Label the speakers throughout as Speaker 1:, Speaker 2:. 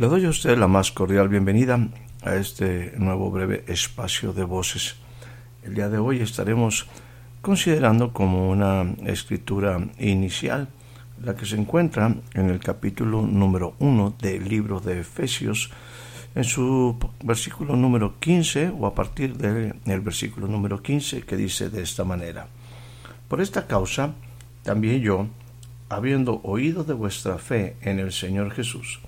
Speaker 1: Le doy a usted la más cordial bienvenida a este nuevo breve espacio de voces. El día de hoy estaremos considerando como una escritura inicial la que se encuentra en el capítulo número 1 del libro de Efesios, en su versículo número 15 o a partir del versículo número 15 que dice de esta manera. Por esta causa, también yo, habiendo oído de vuestra fe en el Señor Jesús,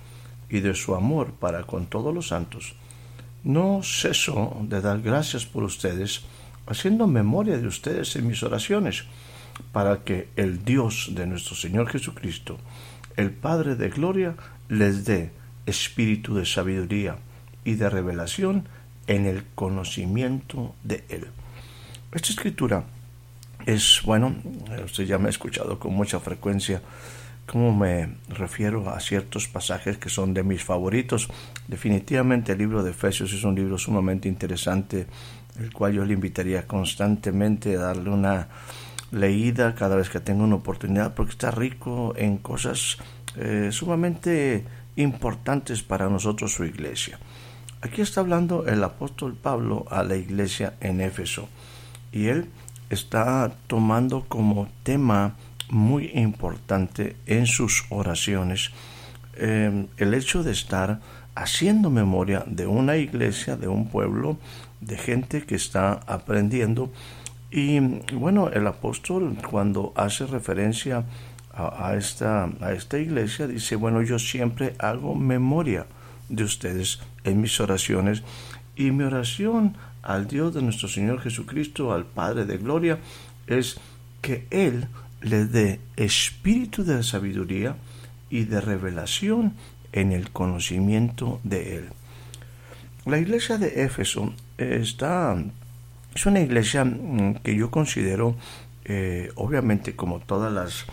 Speaker 1: y de su amor para con todos los santos, no ceso de dar gracias por ustedes, haciendo memoria de ustedes en mis oraciones, para que el Dios de nuestro Señor Jesucristo, el Padre de Gloria, les dé espíritu de sabiduría y de revelación en el conocimiento de Él. Esta escritura es, bueno, usted ya me ha escuchado con mucha frecuencia cómo me refiero a ciertos pasajes que son de mis favoritos. Definitivamente el libro de Efesios es un libro sumamente interesante, el cual yo le invitaría constantemente a darle una leída cada vez que tenga una oportunidad, porque está rico en cosas eh, sumamente importantes para nosotros su iglesia. Aquí está hablando el apóstol Pablo a la iglesia en Éfeso y él está tomando como tema muy importante en sus oraciones em, el hecho de estar haciendo memoria de una iglesia, de un pueblo, de gente que está aprendiendo. Y bueno, el apóstol cuando hace referencia a, esta, a esta iglesia dice, bueno, yo siempre hago memoria de ustedes en mis oraciones y mi oración al Dios de nuestro Señor Jesucristo, al Padre de Gloria, es que Él le dé espíritu de sabiduría y de revelación en el conocimiento de Él. La iglesia de Éfeso está, es una iglesia mm, que yo considero, eh, obviamente como todas las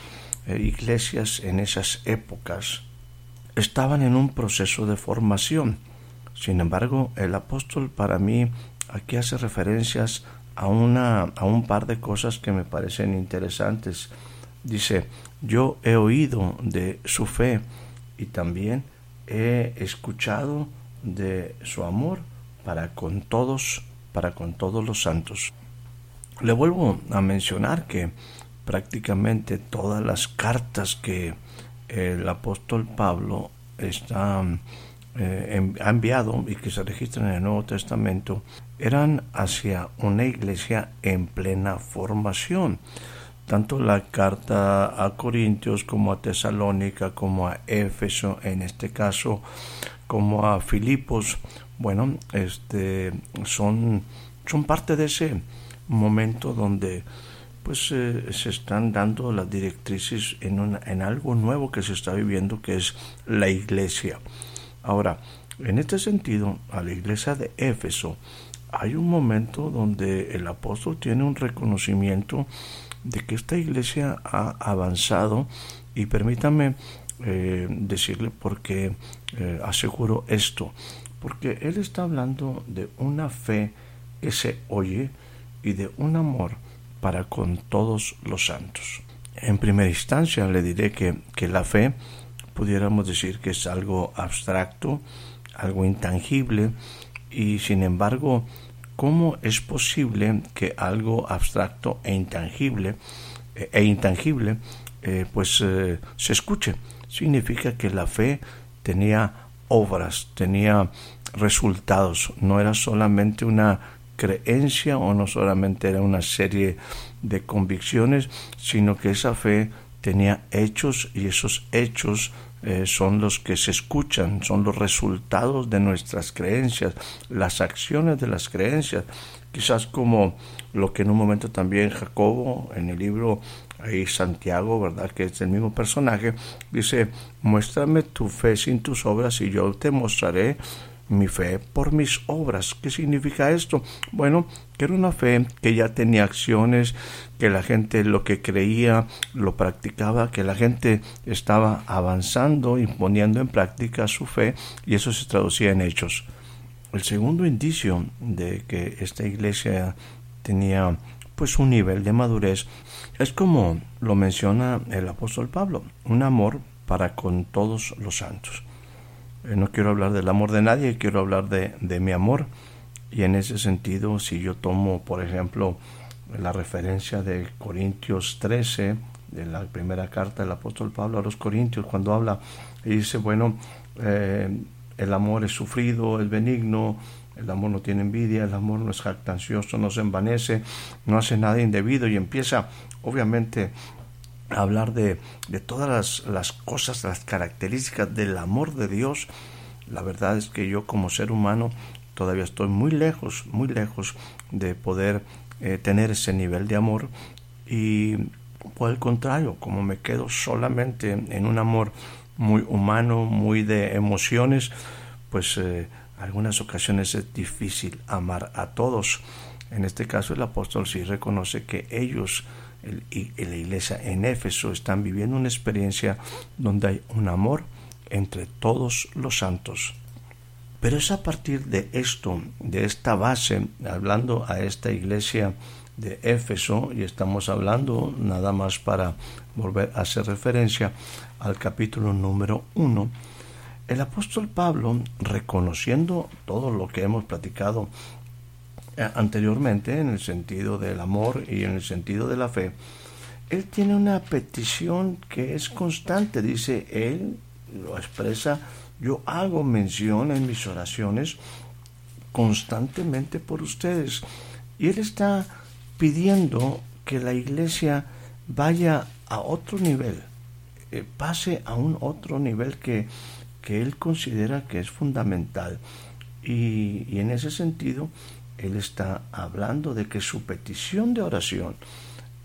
Speaker 1: eh, iglesias en esas épocas, estaban en un proceso de formación. Sin embargo, el apóstol para mí aquí hace referencias a, una, a un par de cosas que me parecen interesantes. Dice, yo he oído de su fe y también he escuchado de su amor para con todos, para con todos los santos. Le vuelvo a mencionar que prácticamente todas las cartas que el apóstol Pablo está eh, ha enviado y que se registran en el Nuevo Testamento eran hacia una iglesia en plena formación. Tanto la carta a Corintios como a Tesalónica, como a Éfeso en este caso, como a Filipos, bueno, este, son, son parte de ese momento donde pues eh, se están dando las directrices en, en algo nuevo que se está viviendo que es la iglesia. Ahora, en este sentido, a la iglesia de Éfeso hay un momento donde el apóstol tiene un reconocimiento de que esta iglesia ha avanzado y permítame eh, decirle por qué eh, aseguro esto, porque él está hablando de una fe que se oye y de un amor para con todos los santos. En primera instancia le diré que, que la fe pudiéramos decir que es algo abstracto, algo intangible, y sin embargo, ¿cómo es posible que algo abstracto e intangible eh, e intangible eh, pues eh, se escuche? Significa que la fe tenía obras, tenía resultados, no era solamente una creencia o no solamente era una serie de convicciones, sino que esa fe tenía hechos y esos hechos eh, son los que se escuchan, son los resultados de nuestras creencias, las acciones de las creencias quizás como lo que en un momento también Jacobo en el libro ahí Santiago, ¿verdad? Que es el mismo personaje, dice, muéstrame tu fe sin tus obras y yo te mostraré mi fe por mis obras. ¿Qué significa esto? Bueno, que era una fe que ya tenía acciones, que la gente lo que creía lo practicaba, que la gente estaba avanzando y poniendo en práctica su fe y eso se traducía en hechos. El segundo indicio de que esta iglesia tenía pues un nivel de madurez es como lo menciona el apóstol Pablo, un amor para con todos los santos. Eh, no quiero hablar del amor de nadie, quiero hablar de, de mi amor. Y en ese sentido, si yo tomo, por ejemplo, la referencia de Corintios 13, de la primera carta del apóstol Pablo a los Corintios, cuando habla y dice, bueno, eh, el amor es sufrido, es benigno, el amor no tiene envidia, el amor no es jactancioso, no se envanece, no hace nada indebido y empieza, obviamente, hablar de, de todas las, las, cosas, las características del amor de Dios, la verdad es que yo como ser humano todavía estoy muy lejos, muy lejos de poder eh, tener ese nivel de amor y por el contrario, como me quedo solamente en un amor muy humano, muy de emociones, pues eh, algunas ocasiones es difícil amar a todos. En este caso el apóstol sí reconoce que ellos y la iglesia en Éfeso están viviendo una experiencia donde hay un amor entre todos los santos. Pero es a partir de esto, de esta base, hablando a esta iglesia de Éfeso, y estamos hablando nada más para volver a hacer referencia al capítulo número uno, el apóstol Pablo, reconociendo todo lo que hemos platicado anteriormente en el sentido del amor y en el sentido de la fe, él tiene una petición que es constante, dice él, lo expresa, yo hago mención en mis oraciones constantemente por ustedes. Y él está pidiendo que la iglesia vaya a otro nivel, eh, pase a un otro nivel que, que él considera que es fundamental. Y en ese sentido, él está hablando de que su petición de oración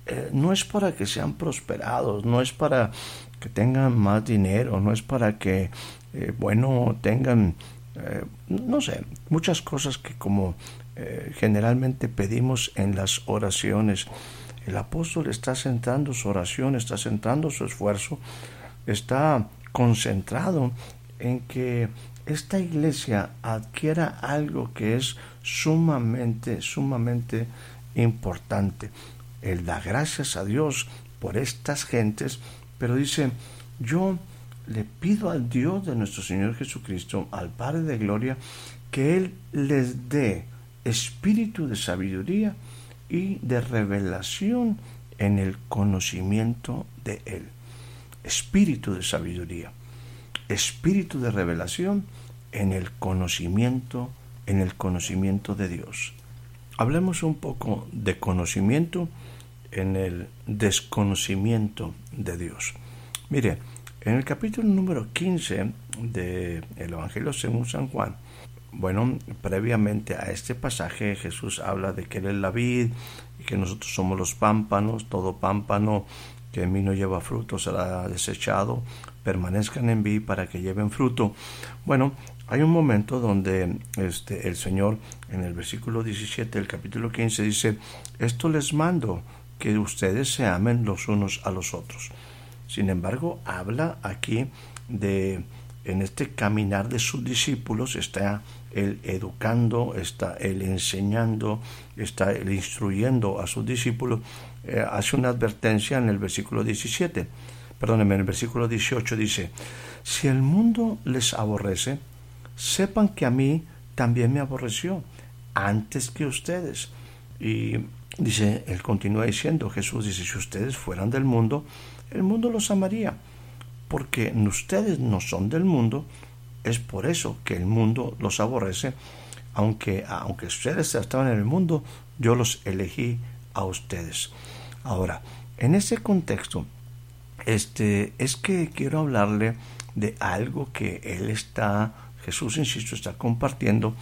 Speaker 1: eh, no es para que sean prosperados, no es para que tengan más dinero, no es para que, eh, bueno, tengan, eh, no sé, muchas cosas que como generalmente pedimos en las oraciones. El apóstol está centrando su oración, está centrando su esfuerzo, está concentrado en que esta iglesia adquiera algo que es sumamente, sumamente importante. Él da gracias a Dios por estas gentes, pero dice, yo le pido al Dios de nuestro Señor Jesucristo, al Padre de Gloria, que Él les dé espíritu de sabiduría y de revelación en el conocimiento de Él. Espíritu de sabiduría, espíritu de revelación en el conocimiento, en el conocimiento de Dios. Hablemos un poco de conocimiento en el desconocimiento de Dios. Mire, en el capítulo número 15 del Evangelio según San Juan, bueno, previamente a este pasaje Jesús habla de que Él es la vid y que nosotros somos los pámpanos, todo pámpano que en mí no lleva fruto será desechado, permanezcan en mí para que lleven fruto. Bueno, hay un momento donde este, el Señor en el versículo 17 del capítulo 15 dice, esto les mando, que ustedes se amen los unos a los otros. Sin embargo, habla aquí de, en este caminar de sus discípulos, está él educando, está él enseñando, está él instruyendo a sus discípulos, eh, hace una advertencia en el versículo 17, perdónenme, en el versículo 18 dice, si el mundo les aborrece, sepan que a mí también me aborreció antes que ustedes. Y dice, él continúa diciendo, Jesús dice, si ustedes fueran del mundo, el mundo los amaría, porque ustedes no son del mundo, es por eso que el mundo los aborrece, aunque, aunque ustedes estaban en el mundo, yo los elegí a ustedes. Ahora, en ese contexto, este, es que quiero hablarle de algo que él está Jesús, insisto, está compartiendo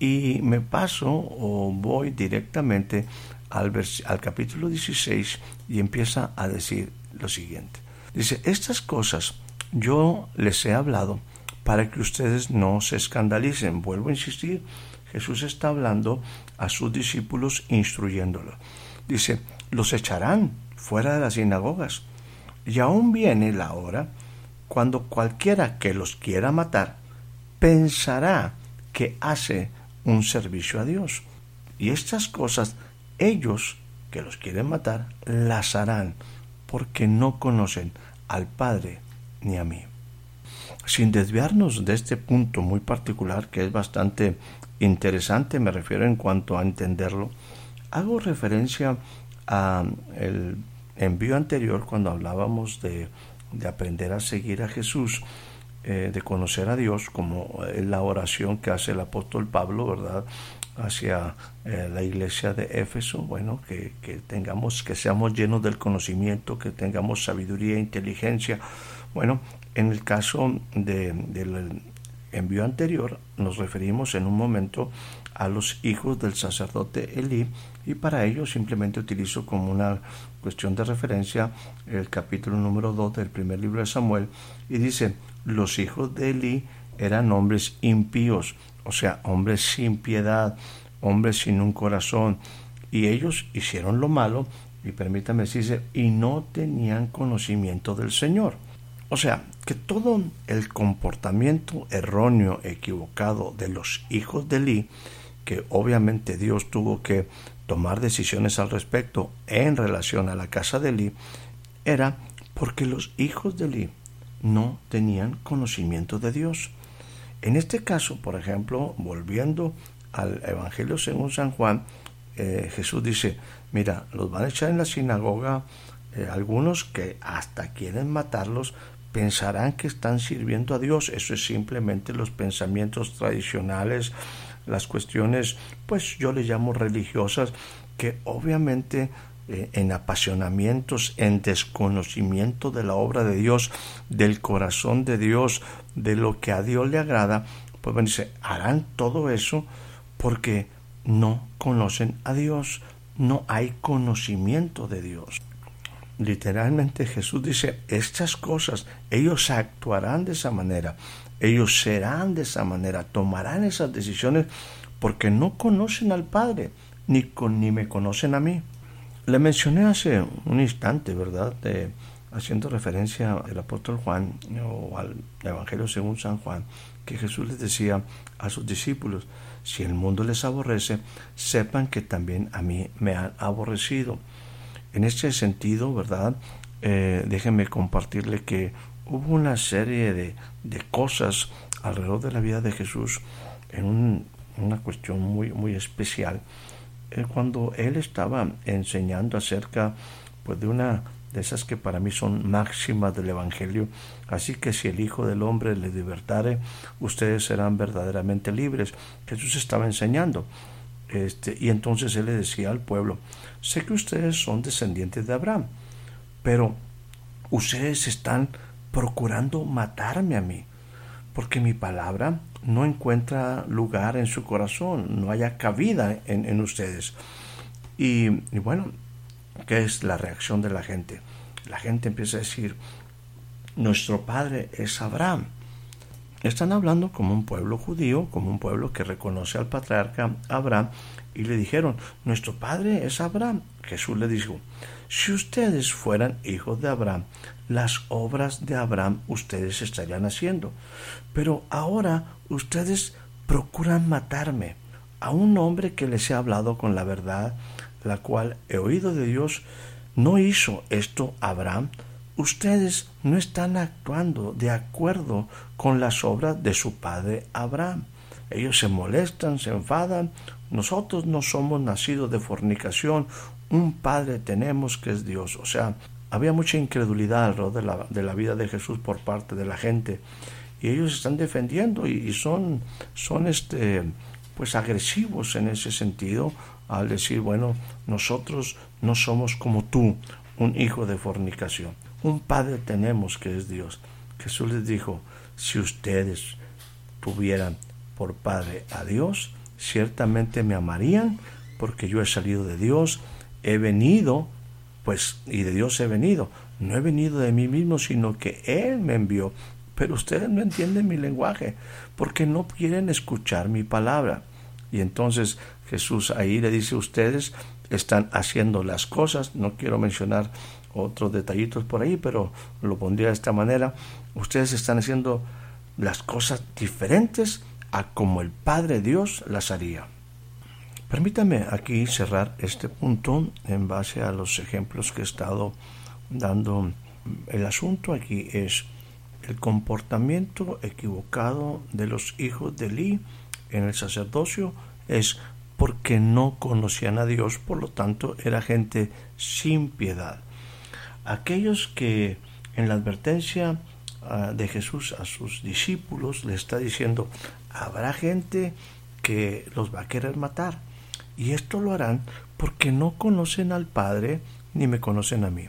Speaker 1: Y me paso o voy directamente al, al capítulo 16 y empieza a decir lo siguiente. Dice, estas cosas yo les he hablado para que ustedes no se escandalicen. Vuelvo a insistir, Jesús está hablando a sus discípulos instruyéndolos. Dice, los echarán fuera de las sinagogas. Y aún viene la hora cuando cualquiera que los quiera matar pensará que hace un servicio a Dios. Y estas cosas ellos que los quieren matar las harán porque no conocen al Padre ni a mí. Sin desviarnos de este punto muy particular que es bastante interesante, me refiero en cuanto a entenderlo, hago referencia a el envío anterior cuando hablábamos de, de aprender a seguir a Jesús, eh, de conocer a Dios, como la oración que hace el apóstol Pablo, ¿verdad? hacia eh, la iglesia de Éfeso, bueno, que, que, tengamos, que seamos llenos del conocimiento, que tengamos sabiduría e inteligencia. Bueno, en el caso de, del envío anterior, nos referimos en un momento a los hijos del sacerdote Elí, y para ello simplemente utilizo como una cuestión de referencia el capítulo número 2 del primer libro de Samuel, y dice, los hijos de Elí eran hombres impíos, o sea, hombres sin piedad, hombres sin un corazón, y ellos hicieron lo malo, y permítame decirse, y no tenían conocimiento del Señor. O sea, que todo el comportamiento erróneo, equivocado de los hijos de Eli, que obviamente Dios tuvo que tomar decisiones al respecto en relación a la casa de Eli, era porque los hijos de Eli no tenían conocimiento de Dios. En este caso, por ejemplo, volviendo al Evangelio según San Juan, eh, Jesús dice, mira, los van a echar en la sinagoga eh, algunos que hasta quieren matarlos, pensarán que están sirviendo a Dios. Eso es simplemente los pensamientos tradicionales, las cuestiones, pues yo le llamo religiosas, que obviamente eh, en apasionamientos, en desconocimiento de la obra de Dios, del corazón de Dios, de lo que a Dios le agrada, pues bueno, dice, harán todo eso porque no conocen a Dios, no hay conocimiento de Dios. Literalmente Jesús dice, estas cosas, ellos actuarán de esa manera, ellos serán de esa manera, tomarán esas decisiones porque no conocen al Padre, ni, me conocen a mí. Le mencioné hace un instante, ¿verdad? haciendo referencia al apóstol Juan o al Evangelio según San Juan, que Jesús les decía a sus discípulos, si el mundo les aborrece, sepan que también a mí me han aborrecido. En este sentido, ¿verdad? Eh, déjenme compartirle que hubo una serie de, de, cosas alrededor de la vida de Jesús en una cuestión muy, muy especial eh, cuando él estaba enseñando acerca pues, de una de esas que para mí son máximas del Evangelio, así que si el Hijo del Hombre le libertare, ustedes serán verdaderamente libres. Jesús estaba enseñando. Este, y entonces él le decía al pueblo, sé que ustedes son descendientes de Abraham, pero ustedes están procurando matarme a mí, porque mi palabra no encuentra lugar en su corazón, no haya cabida en, ustedes. Y, bueno, ¿qué es la reacción de la gente? La gente empieza a decir, nuestro padre es Abraham. Están hablando como un pueblo judío, como un pueblo que reconoce al patriarca Abraham, y le dijeron, nuestro padre es Abraham. Jesús le dijo, si ustedes fueran hijos de Abraham, las obras de Abraham ustedes estarían haciendo. Pero ahora ustedes procuran matarme, a un hombre que les he hablado con la verdad, la cual he oído de Dios, ¿no hizo esto Abraham? Ustedes no están actuando de acuerdo con las obras de su padre Abraham. Ellos se molestan, se enfadan. Nosotros no somos nacidos de fornicación. Un padre tenemos que es Dios. O sea, había mucha incredulidad alrededor de la, vida de Jesús por parte de la gente y ellos están defendiendo y, son, son este, pues agresivos en ese sentido al decir, bueno, nosotros no somos como tú, un hijo de fornicación. Un padre tenemos que es Dios. Jesús les dijo, si ustedes tuvieran por padre a Dios, ciertamente me amarían porque yo he salido de Dios, he venido, pues, y de Dios he venido. No he venido de mí mismo, sino que Él me envió. Pero ustedes no entienden mi lenguaje, porque no quieren escuchar mi palabra. Y entonces Jesús ahí le dice, ustedes están haciendo las cosas, no quiero mencionar otros detallitos por ahí, pero lo pondría de esta manera, ustedes están haciendo las cosas diferentes a como el Padre Dios las haría. Permítame aquí cerrar este punto en base a los ejemplos que he estado dando. El asunto aquí es el comportamiento equivocado de los hijos de Eli en el sacerdocio es porque no conocían a Dios, por lo tanto era gente sin piedad. Aquellos que en la advertencia ah, de Jesús a sus discípulos le está diciendo, habrá gente que los va a querer matar, y esto lo harán porque no conocen al Padre ni me conocen a mí.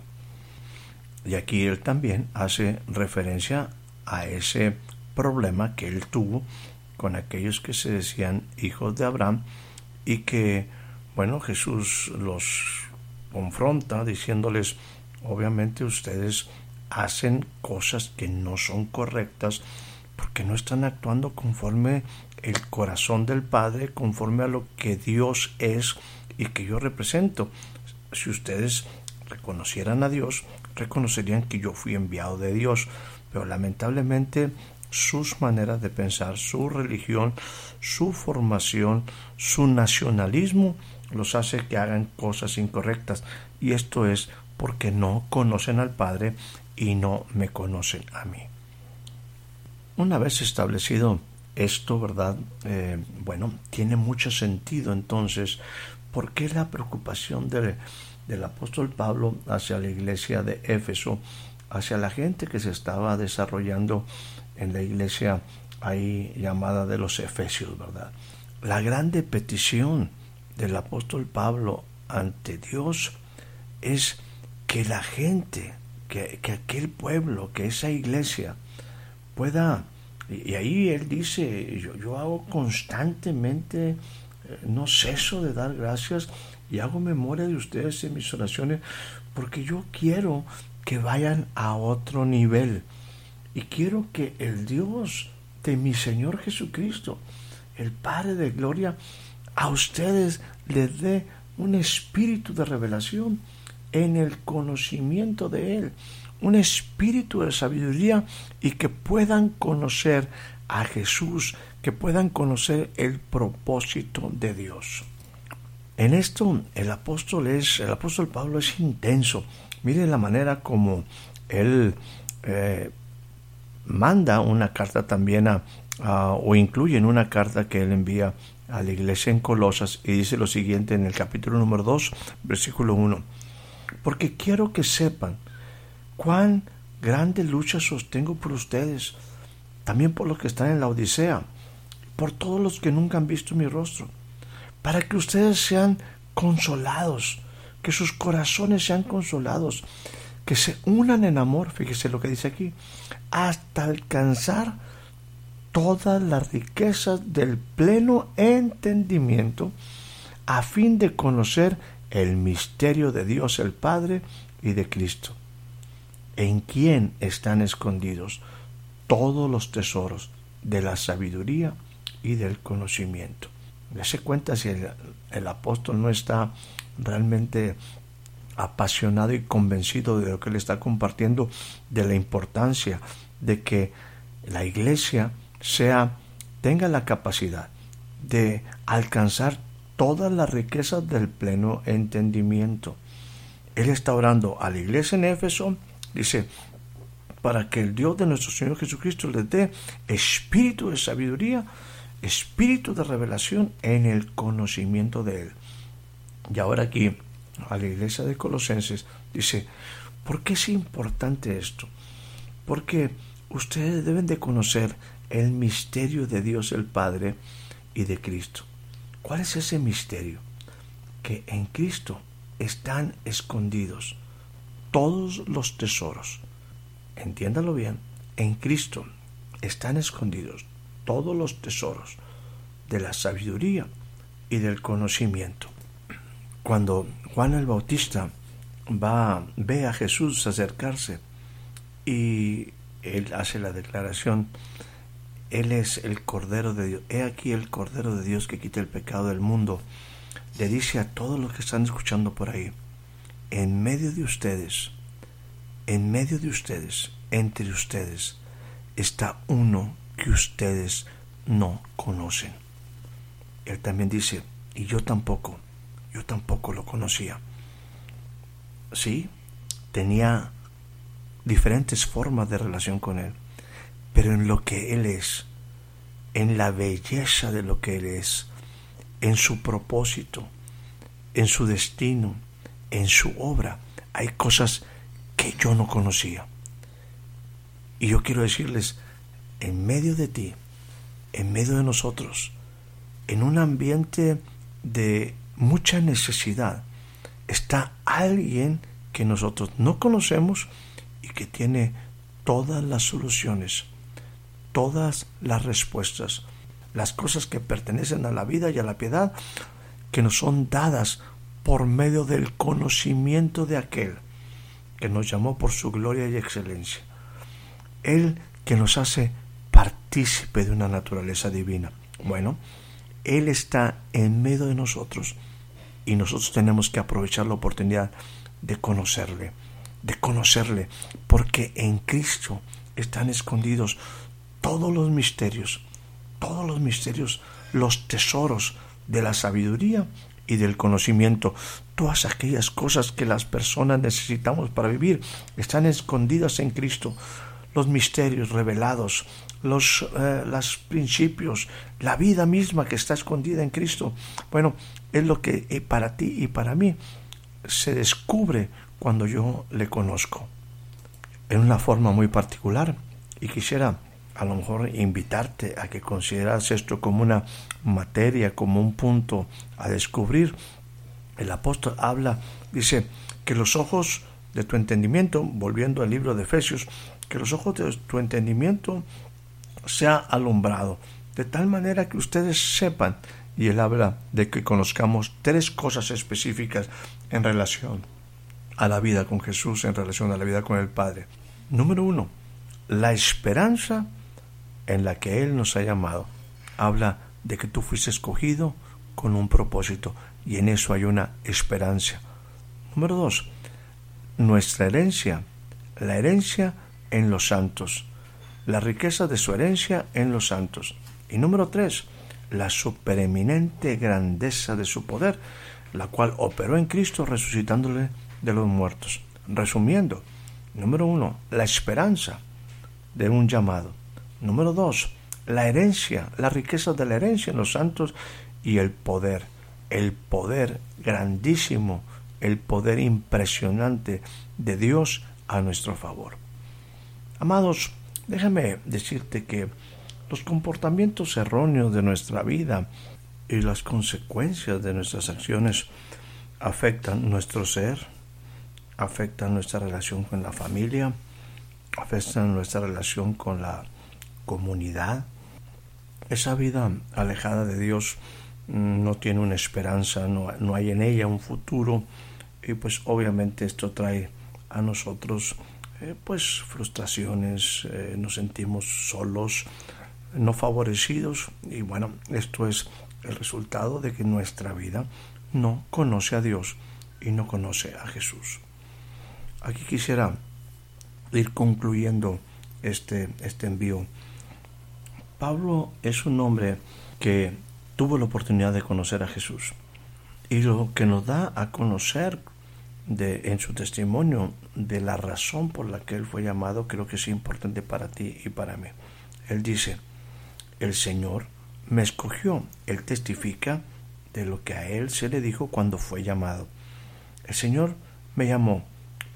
Speaker 1: Y aquí él también hace referencia a ese problema que él tuvo con aquellos que se decían hijos de Abraham y que, bueno, Jesús los confronta diciéndoles, obviamente ustedes hacen cosas que no son correctas porque no están actuando conforme el corazón del Padre, conforme a lo que Dios es y que yo represento. Si ustedes reconocieran a Dios, reconocerían que yo fui enviado de Dios, pero lamentablemente sus maneras de pensar, su religión, su formación, su nacionalismo los hace que hagan cosas incorrectas y esto es porque no conocen al Padre y no me conocen a mí. Una vez establecido esto, ¿verdad? Eh, bueno, tiene mucho sentido entonces, ¿por qué la preocupación del apóstol Pablo hacia la iglesia de Éfeso, hacia la gente que se estaba desarrollando en la iglesia ahí llamada de los Efesios, ¿verdad? La grande petición del apóstol Pablo ante Dios es que la gente, que, que aquel pueblo, que esa iglesia pueda y, ahí él dice, yo, yo hago constantemente, eh, no ceso de dar gracias y hago memoria de ustedes en mis oraciones, porque yo quiero que vayan a otro nivel. Y quiero que el Dios de mi Señor Jesucristo, el Padre de Gloria, a ustedes les dé un espíritu de revelación en el conocimiento de Él un espíritu de sabiduría y que puedan conocer a Jesús, que puedan conocer el propósito de Dios. En esto el apóstol es, el apóstol Pablo es intenso. Mire la manera como él eh, manda una carta también a, o incluye en una carta que él envía a la iglesia en Colosas y dice lo siguiente en el capítulo número 2, versículo 1. Porque quiero que sepan cuán grande lucha sostengo por ustedes, también por los que están en la Odisea, por todos los que nunca han visto mi rostro, para que ustedes sean consolados, que sus corazones sean consolados, que se unan en amor, fíjese lo que dice aquí, hasta alcanzar todas las riquezas del pleno entendimiento, a fin de conocer el misterio de Dios el Padre y de Cristo en quién están escondidos todos los tesoros de la sabiduría y del conocimiento. Dese cuenta si el, apóstol no está realmente apasionado y convencido de lo que le está compartiendo, de la importancia de que la iglesia sea, tenga la capacidad de alcanzar todas las riquezas del pleno entendimiento. Él está orando a la iglesia en Éfeso Dice, para que el Dios de nuestro Señor Jesucristo les dé espíritu de sabiduría, espíritu de revelación en el conocimiento de Él. Y ahora aquí, a la iglesia de Colosenses, dice, ¿por qué es importante esto? Porque ustedes deben de conocer el misterio de Dios el Padre y de Cristo. ¿Cuál es ese misterio? Que en Cristo están escondidos todos los tesoros. Entiéndalo bien, en Cristo están escondidos todos los tesoros de la sabiduría y del conocimiento. Cuando Juan el Bautista va, ve a Jesús acercarse y él hace la declaración, Él es el Cordero de Dios, he aquí el Cordero de Dios que quita el pecado del mundo, le dice a todos los que están escuchando por ahí, en medio de ustedes, en medio de ustedes, entre ustedes, está uno que ustedes no conocen. Él también dice, y yo tampoco, yo tampoco lo conocía. Sí, tenía diferentes formas de relación con Él, pero en lo que Él es, en la belleza de lo que Él es, en su propósito, en su destino, en su obra, hay cosas que yo no conocía. Y yo quiero decirles, en medio de ti, en medio de nosotros, en un ambiente de mucha necesidad, está alguien que nosotros no conocemos y que tiene todas las soluciones, todas las respuestas, las cosas que pertenecen a la vida y a la piedad, que nos son dadas por medio del conocimiento de aquel que nos llamó por su gloria y excelencia. Él que nos hace partícipe de una naturaleza divina. Bueno, Él está en medio de nosotros y nosotros tenemos que aprovechar la oportunidad de conocerle, de conocerle, porque en Cristo están escondidos todos los misterios, todos los misterios, los tesoros de la sabiduría y del conocimiento. Todas aquellas cosas que las personas necesitamos para vivir están escondidas en Cristo. Los misterios revelados, los, eh, los principios, la vida misma que está escondida en Cristo. Bueno, es lo que eh, para ti y para mí se descubre cuando yo le conozco. En una forma muy particular. Y quisiera a lo mejor invitarte a que consideras esto como una materia, como un punto a descubrir. El apóstol habla, dice, que los ojos de tu entendimiento, volviendo al libro de Efesios, que los ojos de tu entendimiento sea alumbrado, de tal manera que ustedes sepan, y él habla de que conozcamos tres cosas específicas en relación a la vida con Jesús, en relación a la vida con el Padre. Número uno, la esperanza en la que Él nos ha llamado. Habla de que tú fuiste escogido con un propósito y en eso hay una esperanza. Número dos, nuestra herencia, la herencia en los santos la riqueza de su herencia en los santos. Y número tres, la supereminente grandeza de su poder, la cual operó en Cristo resucitándole de los muertos. Resumiendo, número uno, la esperanza de un llamado. Número dos, la herencia, la riqueza de la herencia en los santos y el poder, el poder grandísimo, el poder impresionante de Dios a nuestro favor. Amados, Déjame decirte que los comportamientos erróneos de nuestra vida y las consecuencias de nuestras acciones afectan nuestro ser, afectan nuestra relación con la familia, afectan nuestra relación con la comunidad. Esa vida alejada de Dios mm, no tiene una esperanza, no, no hay en ella un futuro y pues obviamente esto trae a nosotros eh, pues frustraciones, eh, nos sentimos solos, no favorecidos y bueno, esto es el resultado de que nuestra vida no conoce a Dios y no conoce a Jesús. Aquí quisiera ir concluyendo este, este envío. Pablo es un hombre que tuvo la oportunidad de conocer a Jesús y lo que nos da a conocer en su testimonio de la razón por la que él fue llamado, creo que es importante para ti y para mí. Él dice, el Señor me escogió. Él testifica de lo que a él se le dijo cuando fue llamado. El Señor me llamó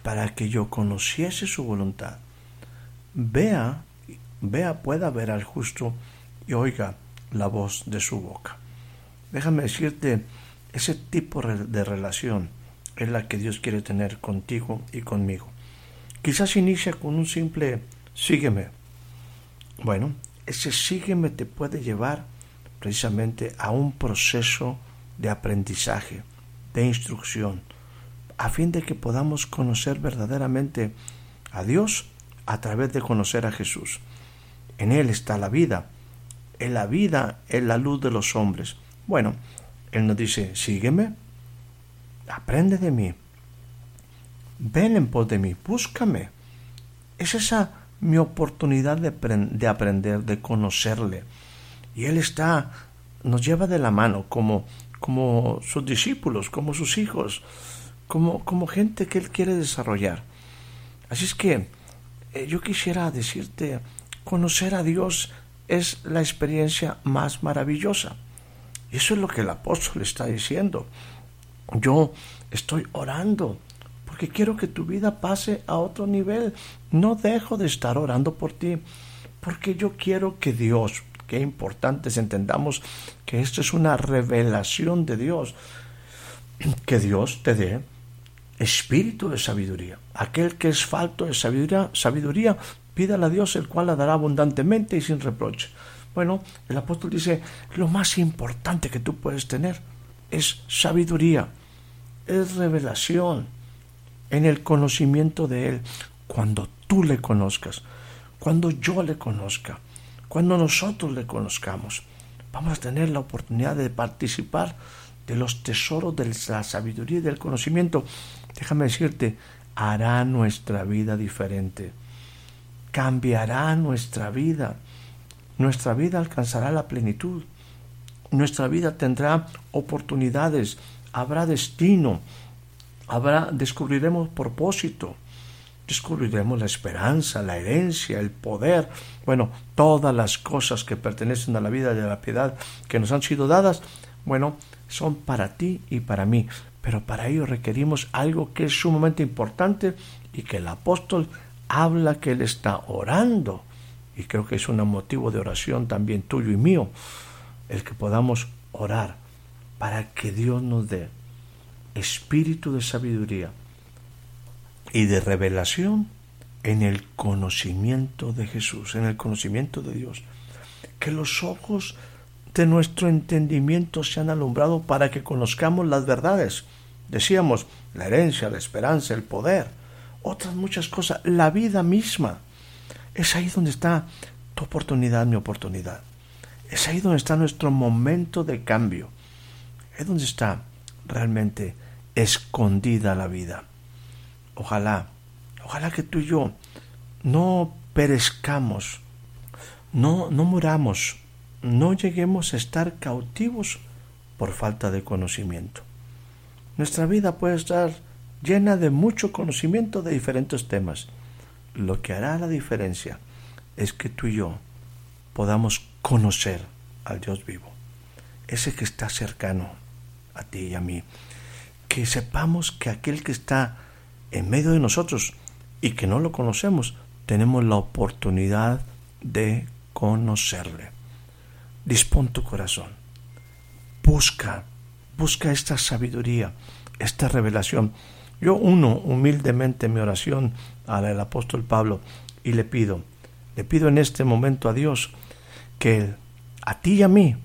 Speaker 1: para que yo conociese su voluntad. Vea, vea, pueda ver al justo y oiga la voz de su boca. Déjame decirte, ese tipo de relación es la que Dios quiere tener contigo y conmigo. Quizás inicia con un simple sígueme. Bueno, ese sígueme te puede llevar precisamente a un proceso de aprendizaje, de instrucción, a fin de que podamos conocer verdaderamente a Dios a través de conocer a Jesús. En Él está la vida. En la vida es la luz de los hombres. Bueno, Él nos dice, sígueme, aprende de mí, ven en pos de mí, búscame. Es esa mi oportunidad de, de aprender, de conocerle. Y Él está, nos lleva de la mano como, como sus discípulos, como sus hijos, como, como gente que Él quiere desarrollar. Así es que eh, yo quisiera decirte, conocer a Dios es la experiencia más maravillosa. Y eso es lo que el apóstol está diciendo. Yo estoy orando porque quiero que tu vida pase a otro nivel. No dejo de estar orando por ti porque yo quiero que Dios, qué importante entendamos que esto es una revelación de Dios, que Dios te dé espíritu de sabiduría. Aquel que es falto de sabiduría, sabiduría, pídale a Dios, el cual la dará abundantemente y sin reproche. Bueno, el apóstol dice, lo más importante que tú puedes tener es sabiduría, es revelación en el conocimiento de Él. Cuando tú le conozcas, cuando yo le conozca, cuando nosotros le conozcamos, vamos a tener la oportunidad de participar de los tesoros de la sabiduría y del conocimiento déjame decirte, hará nuestra vida diferente. Cambiará nuestra vida. Nuestra vida alcanzará la plenitud. Nuestra vida tendrá oportunidades, habrá destino, habrá descubriremos propósito, descubriremos la esperanza, la herencia, el poder, bueno, todas las cosas que pertenecen a la vida de la piedad que nos han sido dadas, bueno, son para ti y para mí, pero para ello requerimos algo que es sumamente importante y que el apóstol habla que él está orando. Y creo que es un motivo de oración también tuyo y mío, el que podamos orar para que Dios nos dé espíritu de sabiduría y de revelación en el conocimiento de Jesús, en el conocimiento de Dios. Que los ojos de nuestro entendimiento se han alumbrado para que conozcamos las verdades. Decíamos, la herencia, la esperanza, el poder, otras muchas cosas, la vida misma. Es ahí donde está tu oportunidad, mi oportunidad. Es ahí donde está nuestro momento de cambio. Es donde está realmente escondida la vida. Ojalá, ojalá que tú y yo no perezcamos, no, no muramos no lleguemos a estar cautivos por falta de conocimiento. Nuestra vida puede estar llena de mucho conocimiento de diferentes temas. Lo que hará la diferencia es que tú y yo podamos conocer al Dios vivo, ese que está cercano a ti y a mí, que sepamos que aquel que está en medio de nosotros y que no lo conocemos, tenemos la oportunidad de conocerle dispón tu corazón. Busca, busca esta sabiduría, esta revelación. Yo uno humildemente mi oración al apóstol Pablo y le pido, le pido en este momento a Dios que a ti y a mí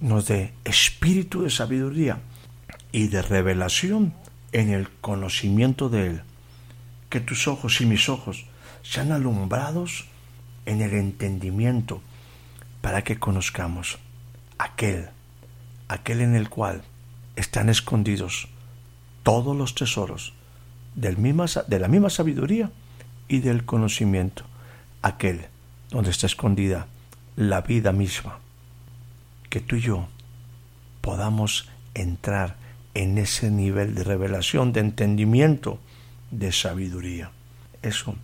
Speaker 1: nos dé espíritu de sabiduría y de revelación en el conocimiento de Él. Que tus ojos y mis ojos sean alumbrados en el entendimiento para que conozcamos aquel, aquel en el cual están escondidos todos los tesoros de la misma sabiduría y del conocimiento, aquel donde está escondida la vida misma, que tú y yo podamos entrar en ese nivel de revelación, de entendimiento, de sabiduría. Eso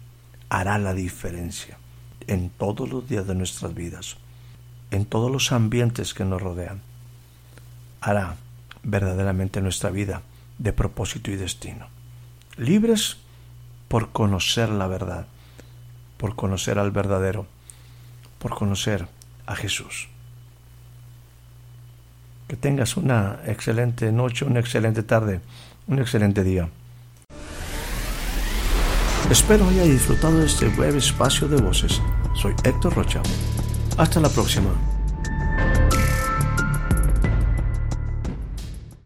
Speaker 1: hará la diferencia en todos los días de nuestras vidas en todos los ambientes que nos rodean, hará verdaderamente nuestra vida de propósito y destino. Libres por conocer la verdad, por conocer al verdadero, por conocer a Jesús. Que tengas una excelente noche, una excelente tarde, un excelente día. Espero haya disfrutado de este breve espacio de voces. Soy Héctor Rocha. Hasta la próxima.